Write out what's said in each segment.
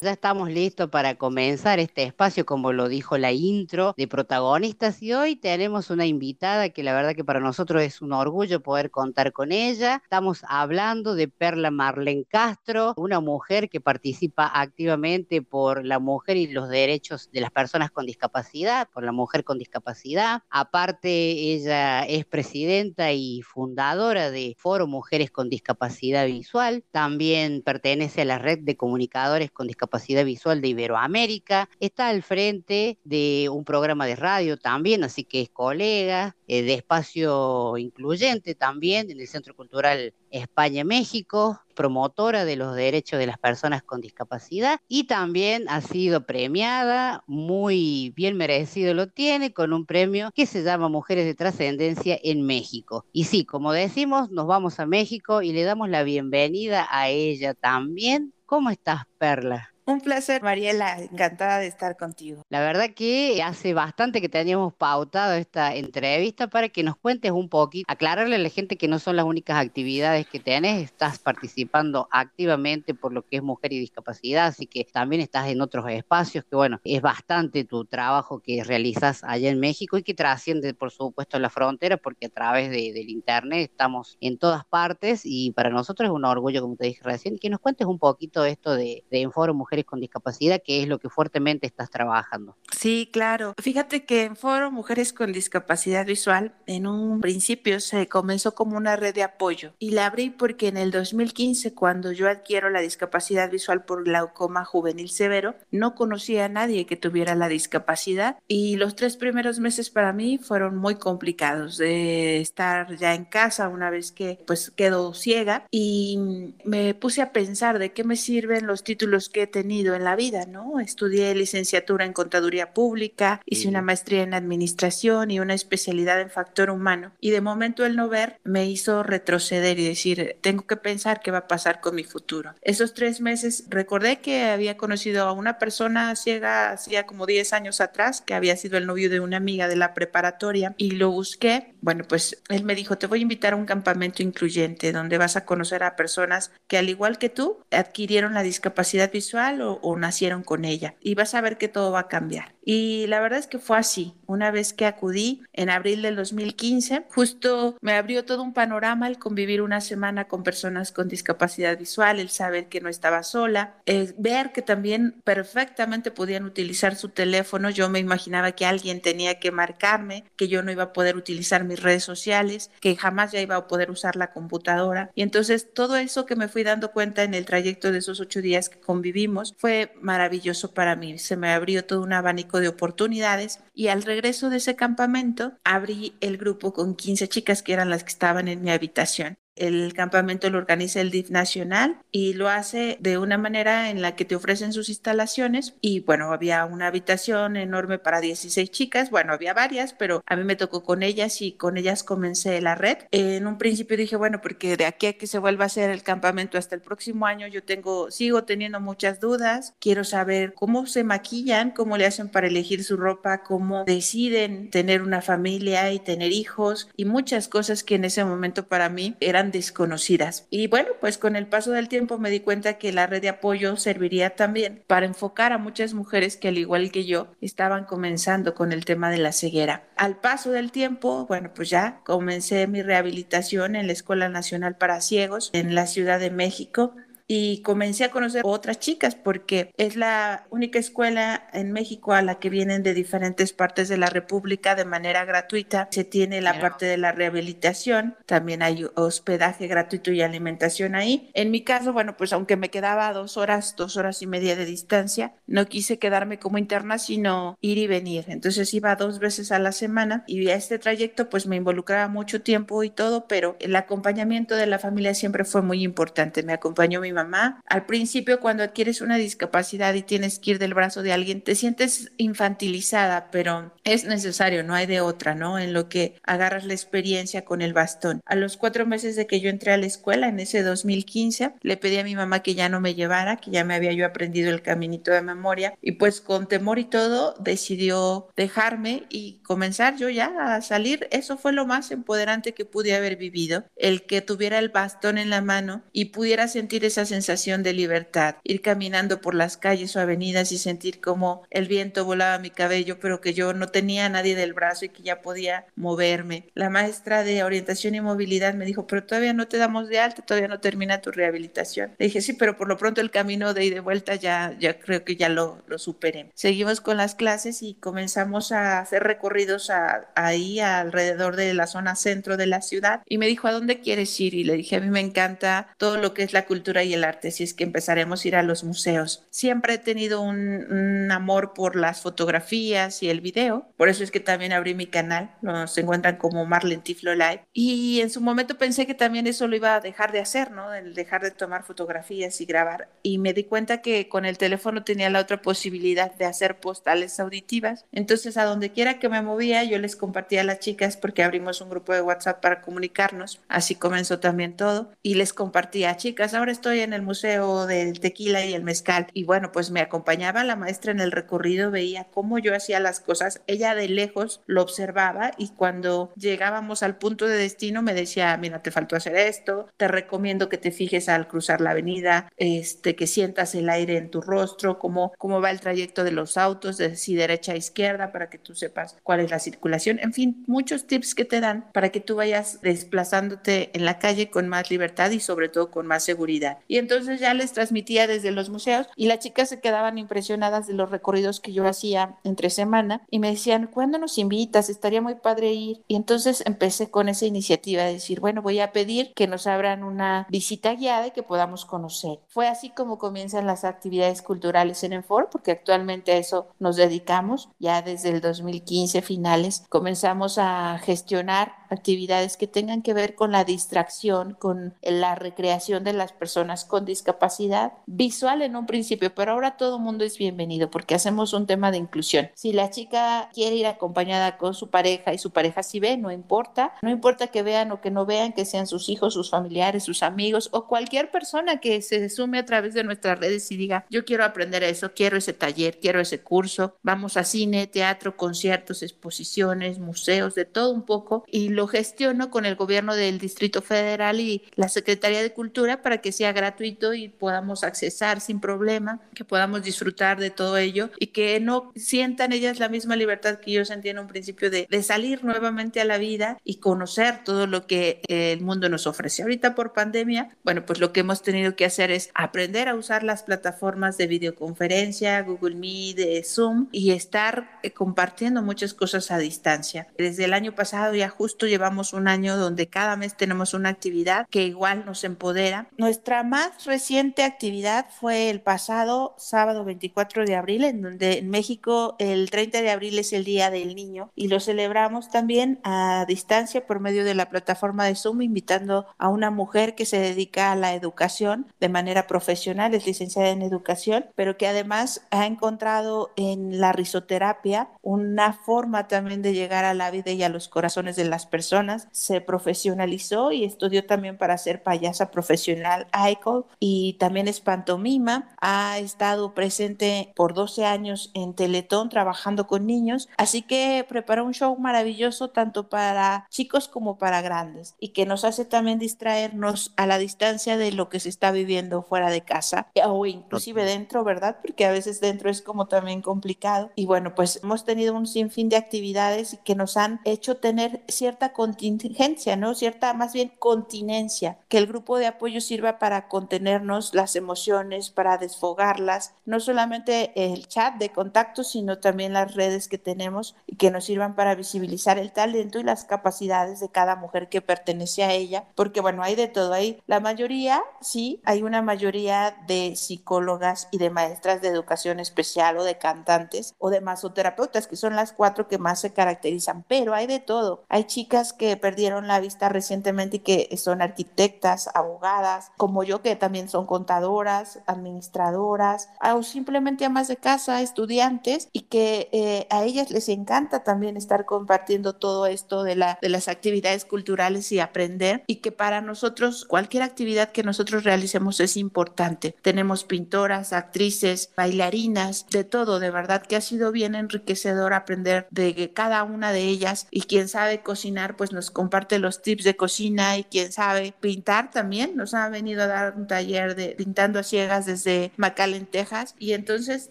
Ya estamos listos para comenzar este espacio, como lo dijo la intro, de protagonistas y hoy tenemos una invitada que la verdad que para nosotros es un orgullo poder contar con ella. Estamos hablando de Perla Marlene Castro, una mujer que participa activamente por la mujer y los derechos de las personas con discapacidad, por la mujer con discapacidad. Aparte, ella es presidenta y fundadora de Foro Mujeres con Discapacidad Visual. También pertenece a la red de comunicadores con discapacidad visual de Iberoamérica. Está al frente de un programa de radio también, así que es colega eh, de espacio incluyente también en el Centro Cultural España-México, promotora de los derechos de las personas con discapacidad y también ha sido premiada, muy bien merecido lo tiene, con un premio que se llama Mujeres de Trascendencia en México. Y sí, como decimos, nos vamos a México y le damos la bienvenida a ella también. ¿Cómo estás, Perla? Un placer, Mariela, encantada de estar contigo. La verdad que hace bastante que teníamos pautado esta entrevista para que nos cuentes un poquito, aclararle a la gente que no son las únicas actividades que tenés, estás participando activamente por lo que es mujer y discapacidad, así que también estás en otros espacios, que bueno, es bastante tu trabajo que realizas allá en México y que trasciende, por supuesto, la frontera, porque a través de, del Internet estamos en todas partes y para nosotros es un orgullo, como te dije recién, que nos cuentes un poquito esto de, de Enforo Mujer con Discapacidad, que es lo que fuertemente estás trabajando. Sí, claro. Fíjate que en Foro Mujeres con Discapacidad Visual, en un principio se comenzó como una red de apoyo y la abrí porque en el 2015, cuando yo adquiero la discapacidad visual por glaucoma juvenil severo, no conocía a nadie que tuviera la discapacidad y los tres primeros meses para mí fueron muy complicados de estar ya en casa una vez que pues quedo ciega y me puse a pensar de qué me sirven los títulos que he tenido en la vida, ¿no? Estudié licenciatura en contaduría pública, hice una maestría en administración y una especialidad en factor humano. Y de momento el no ver me hizo retroceder y decir, tengo que pensar qué va a pasar con mi futuro. Esos tres meses recordé que había conocido a una persona ciega hacía como 10 años atrás, que había sido el novio de una amiga de la preparatoria y lo busqué. Bueno, pues él me dijo, te voy a invitar a un campamento incluyente donde vas a conocer a personas que al igual que tú adquirieron la discapacidad visual o, nacieron con ella. Y vas a ver que todo va a cambiar. Y la verdad es que fue así. Una vez que acudí en abril del 2015, justo me abrió todo un panorama el convivir una semana con personas con discapacidad visual, el saber que no estaba sola, el ver que también perfectamente podían utilizar su teléfono. Yo me imaginaba que alguien tenía que marcarme, que yo no iba a poder utilizar mis redes sociales, que jamás ya iba a poder usar la computadora. Y entonces todo eso que me fui dando cuenta en el trayecto de esos ocho días que convivimos fue maravilloso para mí. Se me abrió todo un abanico de oportunidades y al regreso de ese campamento abrí el grupo con 15 chicas que eran las que estaban en mi habitación el campamento lo organiza el DIF Nacional y lo hace de una manera en la que te ofrecen sus instalaciones. Y bueno, había una habitación enorme para 16 chicas. Bueno, había varias, pero a mí me tocó con ellas y con ellas comencé la red. En un principio dije, bueno, porque de aquí a que se vuelva a hacer el campamento hasta el próximo año, yo tengo, sigo teniendo muchas dudas. Quiero saber cómo se maquillan, cómo le hacen para elegir su ropa, cómo deciden tener una familia y tener hijos y muchas cosas que en ese momento para mí eran desconocidas. Y bueno, pues con el paso del tiempo me di cuenta que la red de apoyo serviría también para enfocar a muchas mujeres que al igual que yo estaban comenzando con el tema de la ceguera. Al paso del tiempo, bueno, pues ya comencé mi rehabilitación en la Escuela Nacional para Ciegos en la Ciudad de México y comencé a conocer otras chicas porque es la única escuela en México a la que vienen de diferentes partes de la República de manera gratuita. Se tiene la parte de la rehabilitación, también hay hospedaje gratuito y alimentación ahí. En mi caso, bueno, pues aunque me quedaba dos horas, dos horas y media de distancia, no quise quedarme como interna, sino ir y venir. Entonces iba dos veces a la semana y a este trayecto pues me involucraba mucho tiempo y todo, pero el acompañamiento de la familia siempre fue muy importante. Me acompañó mi mamá. Al principio, cuando adquieres una discapacidad y tienes que ir del brazo de alguien, te sientes infantilizada, pero es necesario, no hay de otra, ¿no? En lo que agarras la experiencia con el bastón. A los cuatro meses de que yo entré a la escuela, en ese 2015, le pedí a mi mamá que ya no me llevara, que ya me había yo aprendido el caminito de memoria y pues con temor y todo decidió dejarme y comenzar yo ya a salir. Eso fue lo más empoderante que pude haber vivido, el que tuviera el bastón en la mano y pudiera sentir esa sensación de libertad, ir caminando por las calles o avenidas y sentir como el viento volaba mi cabello, pero que yo no tenía a nadie del brazo y que ya podía moverme. La maestra de orientación y movilidad me dijo, pero todavía no te damos de alta, todavía no termina tu rehabilitación. Le dije, sí, pero por lo pronto el camino de ida y de vuelta ya, ya creo que ya lo, lo superé. Seguimos con las clases y comenzamos a hacer recorridos ahí alrededor de la zona centro de la ciudad y me dijo, ¿a dónde quieres ir? Y le dije, a mí me encanta todo lo que es la cultura y el arte, si es que empezaremos a ir a los museos. Siempre he tenido un, amor por las fotografías y el video, por eso es que también abrí mi canal, nos encuentran como Marlene Tiflo Live y en su momento pensé que también eso lo iba a dejar de hacer, ¿no? El dejar de tomar fotografías y grabar y me di cuenta que con el teléfono tenía la otra posibilidad de hacer postales auditivas. Entonces, a donde quiera que me movía, yo les compartía a las chicas porque abrimos un grupo de WhatsApp para comunicarnos. Así comenzó también todo. Y les compartía, chicas, ahora estoy en el Museo del Tequila y el Mezcal. Y bueno, pues me acompañaba la maestra en el recorrido, veía cómo yo hacía las cosas. Ella de lejos lo observaba y cuando llegábamos al punto de destino me decía, mira, te faltó hacer esto, te recomiendo que te fijes al cruzar la avenida, este, que sientas el aire en tu rostro, cómo, cómo va el trayecto de los autos, de si derecha a izquierda, para que tú sepas cuál es la circulación. En fin, muchos tips que te dan para que tú vayas desplazándote en la calle con más libertad y sobre todo con más seguridad. Y entonces ya les transmitía desde los museos y las chicas se quedaban impresionadas de los recorridos que yo hacía entre semana y me decían, ¿cuándo nos invitas? Estaría muy padre ir. Y entonces empecé con esa iniciativa de decir, bueno, voy a pedir que nos abran una visita guiada y que podamos conocer. Fue así como comienzan las actividades culturales en Enfor, porque actualmente a eso nos dedicamos. Ya desde el 2015 finales comenzamos a gestionar actividades que tengan que ver con la distracción, con la recreación de las personas con discapacidad visual en un principio, pero ahora todo mundo es bienvenido porque hacemos un tema de inclusión. Si la chica quiere ir acompañada con su pareja y su pareja si ve, no importa, no importa que vean o que no vean, que sean sus hijos, sus familiares, sus amigos o cualquier persona que se sume a través de nuestras redes y diga, yo quiero aprender eso, quiero ese taller, quiero ese curso, vamos a cine, teatro, conciertos, exposiciones, museos, de todo un poco y lo gestiono con el gobierno del Distrito Federal y la Secretaría de Cultura para que sea gratuito y podamos accesar sin problema, que podamos disfrutar de todo ello y que no sientan ellas la misma libertad que yo sentí en un principio de, de salir nuevamente a la vida y conocer todo lo que el mundo nos ofrece. Ahorita por pandemia, bueno, pues lo que hemos tenido que hacer es aprender a usar las plataformas de videoconferencia, Google Meet, Zoom y estar eh, compartiendo muchas cosas a distancia. Desde el año pasado ya justo llevamos un año donde cada mes tenemos una actividad que igual nos empodera. Nuestra más reciente actividad fue el pasado sábado 24 de abril, en donde en México el 30 de abril es el Día del Niño y lo celebramos también a distancia por medio de la plataforma de Zoom, invitando a una mujer que se dedica a la educación de manera profesional, es licenciada en educación, pero que además ha encontrado en la risoterapia una forma también de llegar a la vida y a los corazones de las personas. Se profesionalizó y estudió también para ser payasa profesional ICOL y también es pantomima. Ha estado presente por 12 años en Teletón trabajando con niños, así que preparó un show maravilloso tanto para chicos como para grandes y que nos hace también distraernos a la distancia de lo que se está viviendo fuera de casa o inclusive dentro, ¿verdad? Porque a veces dentro es como también complicado. Y bueno, pues hemos tenido un sinfín de actividades que nos han hecho tener cierta contingencia, ¿no? Cierta más bien continencia, que el grupo de apoyo sirva para contenernos las emociones, para desfogarlas, no solamente el chat de contacto, sino también las redes que tenemos y que nos sirvan para visibilizar el talento y las capacidades de cada mujer que pertenece a ella, porque bueno, hay de todo ahí. La mayoría, sí, hay una mayoría de psicólogas y de maestras de educación especial o de cantantes o de masoterapeutas, que son las cuatro que más se caracterizan, pero hay de todo. Hay chicas que perdieron la vista recientemente y que son arquitectas, abogadas, como yo que también son contadoras, administradoras, o simplemente amas de casa, estudiantes, y que eh, a ellas les encanta también estar compartiendo todo esto de, la, de las actividades culturales y aprender, y que para nosotros cualquier actividad que nosotros realicemos es importante. Tenemos pintoras, actrices, bailarinas, de todo, de verdad que ha sido bien enriquecedor aprender de cada una de ellas y quien sabe cocinar pues nos comparte los tips de cocina y quién sabe pintar también. Nos ha venido a dar un taller de pintando a ciegas desde McAllen, Texas. Y entonces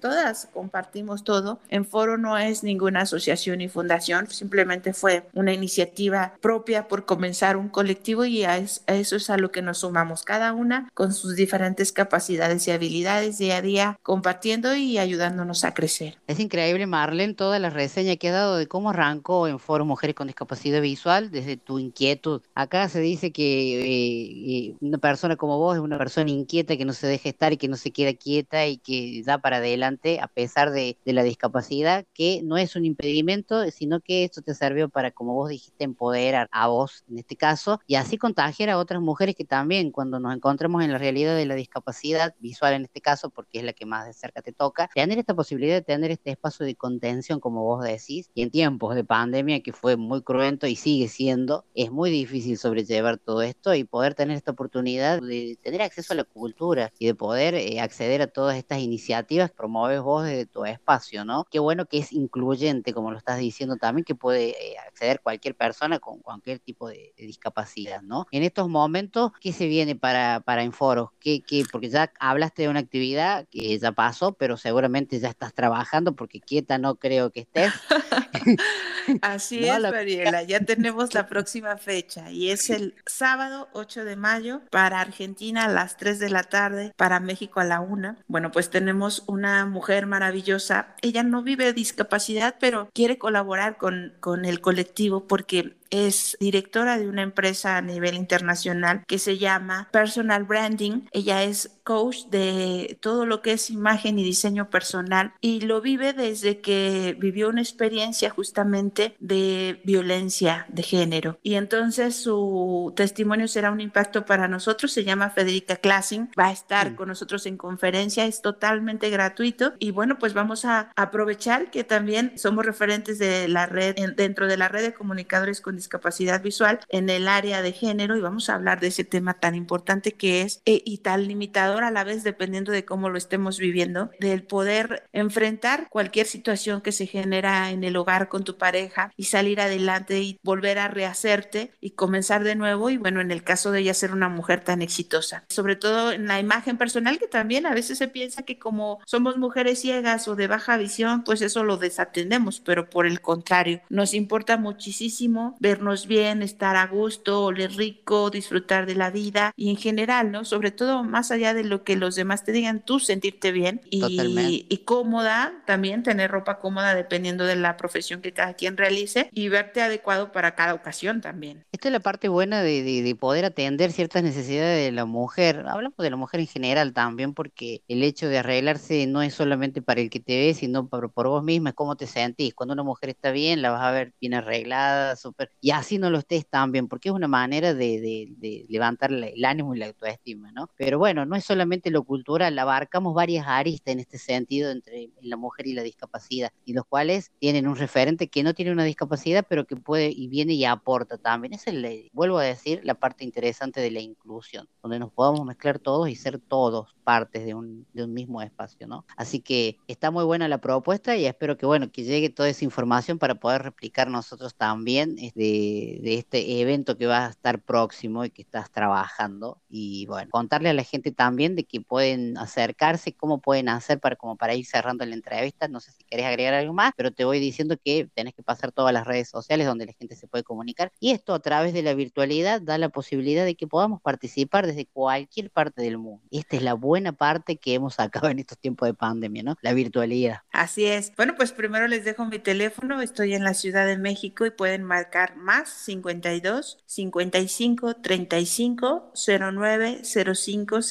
todas compartimos todo. En Foro no es ninguna asociación y fundación, simplemente fue una iniciativa propia por comenzar un colectivo y a, eso es a lo que nos sumamos, cada una con sus diferentes capacidades y habilidades día a día, compartiendo y ayudándonos a crecer. Es increíble, Marlene, toda la reseña que ha dado de cómo arrancó en Foro Mujeres con Discapacidad desde tu inquietud. Acá se dice que eh, eh, una persona como vos es una persona inquieta que no se deja estar y que no se queda quieta y que da para adelante a pesar de, de la discapacidad, que no es un impedimento, sino que esto te sirvió para, como vos dijiste, empoderar a vos en este caso y así contagiar a otras mujeres que también cuando nos encontramos en la realidad de la discapacidad visual en este caso, porque es la que más de cerca te toca, tener esta posibilidad de tener este espacio de contención, como vos decís, y en tiempos de pandemia que fue muy cruento y sigue siendo, es muy difícil sobrellevar todo esto y poder tener esta oportunidad de tener acceso a la cultura y de poder eh, acceder a todas estas iniciativas que promueves vos desde tu espacio, ¿no? Qué bueno que es incluyente, como lo estás diciendo también, que puede eh, acceder cualquier persona con cualquier tipo de, discapacidad, ¿no? En estos momentos, ¿qué se viene para, para Enforos? ¿Qué, qué, porque ya hablaste de una actividad que ya pasó, pero seguramente ya estás trabajando porque quieta no creo que estés. Así es, Mariela, ya tenemos la próxima fecha y es el sábado 8 de mayo para Argentina a las 3 de la tarde, para México a la 1. Bueno, pues tenemos una mujer maravillosa. Ella no vive discapacidad, pero quiere colaborar con, con el colectivo porque es directora de una empresa a nivel internacional que se llama Personal Branding. Ella es coach de todo lo que es imagen y diseño personal y lo vive desde que vivió una experiencia justamente de violencia de género. Y entonces su testimonio será un impacto para nosotros. Se llama Federica Classing. Va a estar con nosotros en conferencia. Es totalmente gratuito. Y bueno, pues vamos a aprovechar que también somos referentes de la red, dentro de la red de comunicadores con discapacidad visual en el área de género y vamos a hablar de ese tema tan importante que es eh, y tan a la vez dependiendo de cómo lo estemos viviendo, del poder enfrentar cualquier situación que se genera en el hogar con tu pareja y salir adelante y volver a rehacerte y comenzar de nuevo y bueno, en el caso de ella ser una mujer tan exitosa, sobre todo en la imagen personal que también a veces se piensa que como somos mujeres ciegas o de baja visión, pues eso lo desatendemos, pero por el contrario, nos importa muchísimo ver vernos bien, estar a gusto, oler rico, disfrutar de la vida y en general, ¿no? Sobre todo más allá de lo que los demás te digan, tú sentirte bien y, y cómoda, también tener ropa cómoda dependiendo de la profesión que cada quien realice y verte adecuado para cada ocasión también. Esta es la parte buena de, de, poder atender ciertas necesidades de la mujer. Hablamos de la mujer en general también porque el hecho de arreglarse no es solamente para el que te ve, sino por, por vos misma, es cómo te sentís. Cuando una mujer está bien, la vas a ver bien arreglada, súper y así no lo estés también, porque es una manera de, de, levantar el ánimo y la autoestima, ¿no? Pero bueno, no es solamente lo cultural, abarcamos varias aristas en este sentido entre la mujer y la discapacidad, y los cuales tienen un referente que no tiene una discapacidad, pero que puede y viene y aporta también. Es el, vuelvo a decir, la parte interesante de la inclusión, donde nos podamos mezclar todos y ser todos partes de un, de un mismo espacio, ¿no? Así que está muy buena la propuesta y espero que, bueno, que llegue toda esa información para poder replicar nosotros también este, de, este evento que va a estar próximo y que estás trabajando. Y bueno, contarle a la gente también de que pueden acercarse, cómo pueden hacer para, como para ir cerrando la entrevista. No sé si querés agregar algo más, pero te voy diciendo que tenés que pasar todas las redes sociales donde la gente se puede comunicar. Y esto a través de la virtualidad da la posibilidad de que podamos participar desde cualquier parte del mundo. Esta es la buena parte que hemos sacado en estos tiempos de pandemia, ¿no? La virtualidad. Así es. Bueno, pues primero les dejo mi teléfono. Estoy en la Ciudad de México y pueden marcar más 52 55 35 09 05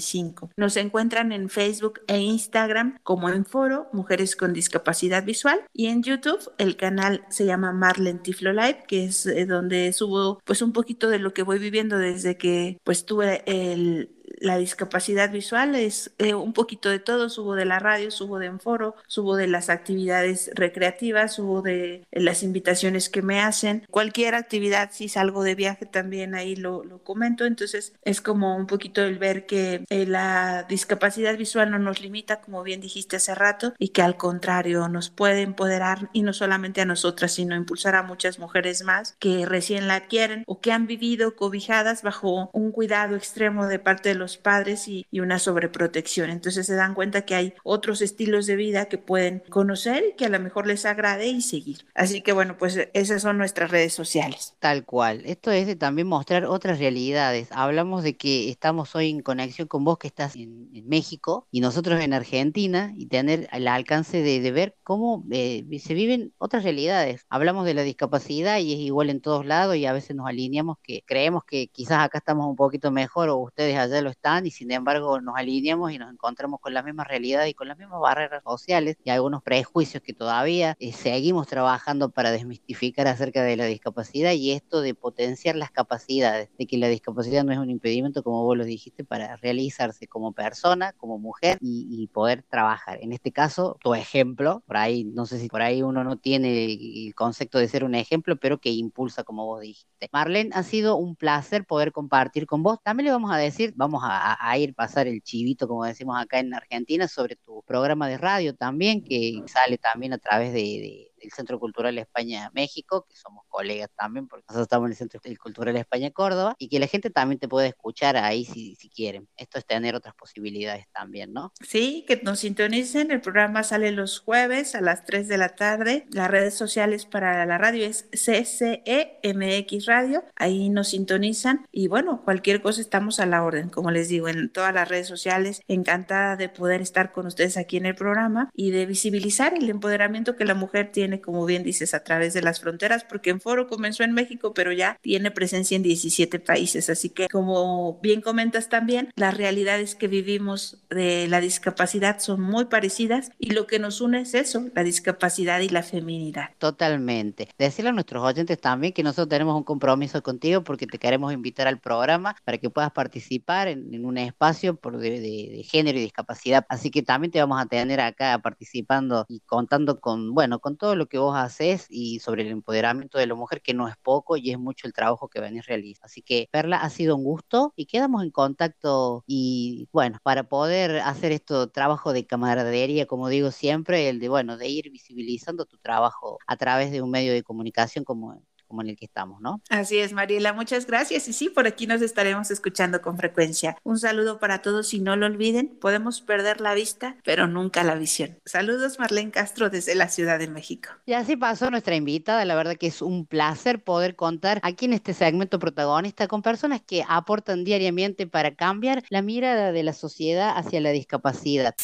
75. Nos encuentran en Facebook e Instagram como en Foro Mujeres con Discapacidad Visual y en YouTube el canal se llama Marlen Tiflo Live, que es eh, donde subo pues un poquito de lo que voy viviendo desde que pues tuve el la discapacidad visual es eh, un poquito de todo, subo de la radio, subo de Enforo, subo de las actividades recreativas, subo de las invitaciones que me hacen, cualquier actividad, si salgo de viaje también ahí lo, lo comento, entonces es como un poquito el ver que eh, la discapacidad visual no nos limita, como bien dijiste hace rato, y que al contrario nos puede empoderar y no solamente a nosotras, sino impulsar a muchas mujeres más que recién la quieren o que han vivido cobijadas bajo un cuidado extremo de parte de los padres y, y una sobreprotección. Entonces se dan cuenta que hay otros estilos de vida que pueden conocer y que a lo mejor les agrade y seguir. Así que bueno, pues esas son nuestras redes sociales. Tal cual. Esto es de también mostrar otras realidades. Hablamos de que estamos hoy en conexión con vos que estás en, en México y nosotros en Argentina y tener el alcance de, de ver cómo eh, se viven otras realidades. Hablamos de la discapacidad y es igual en todos lados y a veces nos alineamos que creemos que quizás acá estamos un poquito mejor o ustedes allá lo están y sin embargo nos alineamos y nos encontramos con la misma realidad y con las mismas barreras sociales y algunos prejuicios que todavía eh, seguimos trabajando para desmistificar acerca de la discapacidad y esto de potenciar las capacidades, de que la discapacidad no es un impedimento, como vos lo dijiste, para realizarse como persona, como mujer y, y poder trabajar. En este caso, tu ejemplo, por ahí, no sé si por ahí uno no tiene el concepto de ser un ejemplo, pero que impulsa, como vos dijiste. Marlene, ha sido un placer poder compartir con vos. También le vamos a decir, vamos a, a ir pasar el chivito, como decimos acá en Argentina, sobre tu programa de radio también, que sale también a través de, de el Centro Cultural España México, que somos colegas también, porque nosotros estamos en el Centro Cultural España Córdoba, y que la gente también te puede escuchar ahí si, si quieren. Esto es tener otras posibilidades también, ¿no? Sí, que nos sintonicen. El programa sale los jueves a las 3 de la tarde. Las redes sociales para la radio es CCEMX Radio. Ahí nos sintonizan. Y bueno, cualquier cosa estamos a la orden, como les digo, en todas las redes sociales. Encantada de poder estar con ustedes aquí en el programa y de visibilizar el empoderamiento que la mujer tiene como bien dices, a través de las fronteras, porque en Foro comenzó en México, pero ya tiene presencia en 17 países. Así que, como bien comentas también, las realidades que vivimos de la discapacidad son muy parecidas y lo que nos une es eso, la discapacidad y la feminidad. Totalmente. Decirle a nuestros oyentes también que nosotros tenemos un compromiso contigo porque te queremos invitar al programa para que puedas participar en, en un espacio por de, de, de género y discapacidad. Así que también te vamos a tener acá participando y contando con, bueno, con todo lo que vos haces y sobre el empoderamiento de la mujer, que no es poco y es mucho el trabajo que venís realizando. Así que, Perla, ha sido un gusto y quedamos en contacto y, bueno, para poder hacer esto trabajo de camaradería, como digo siempre, el de, bueno, de ir visibilizando tu trabajo a través de un medio de comunicación como como en el que estamos, ¿no? Así es, Mariela, muchas gracias. Y sí, por aquí nos estaremos escuchando con frecuencia. Un saludo para todos y no lo olviden, podemos perder la vista, pero nunca la visión. Saludos, Marlene Castro, desde la Ciudad de México. Y así pasó nuestra invitada, la verdad que es un placer poder contar aquí en este segmento protagonista con personas que aportan diariamente para cambiar la mirada de la sociedad hacia la discapacidad.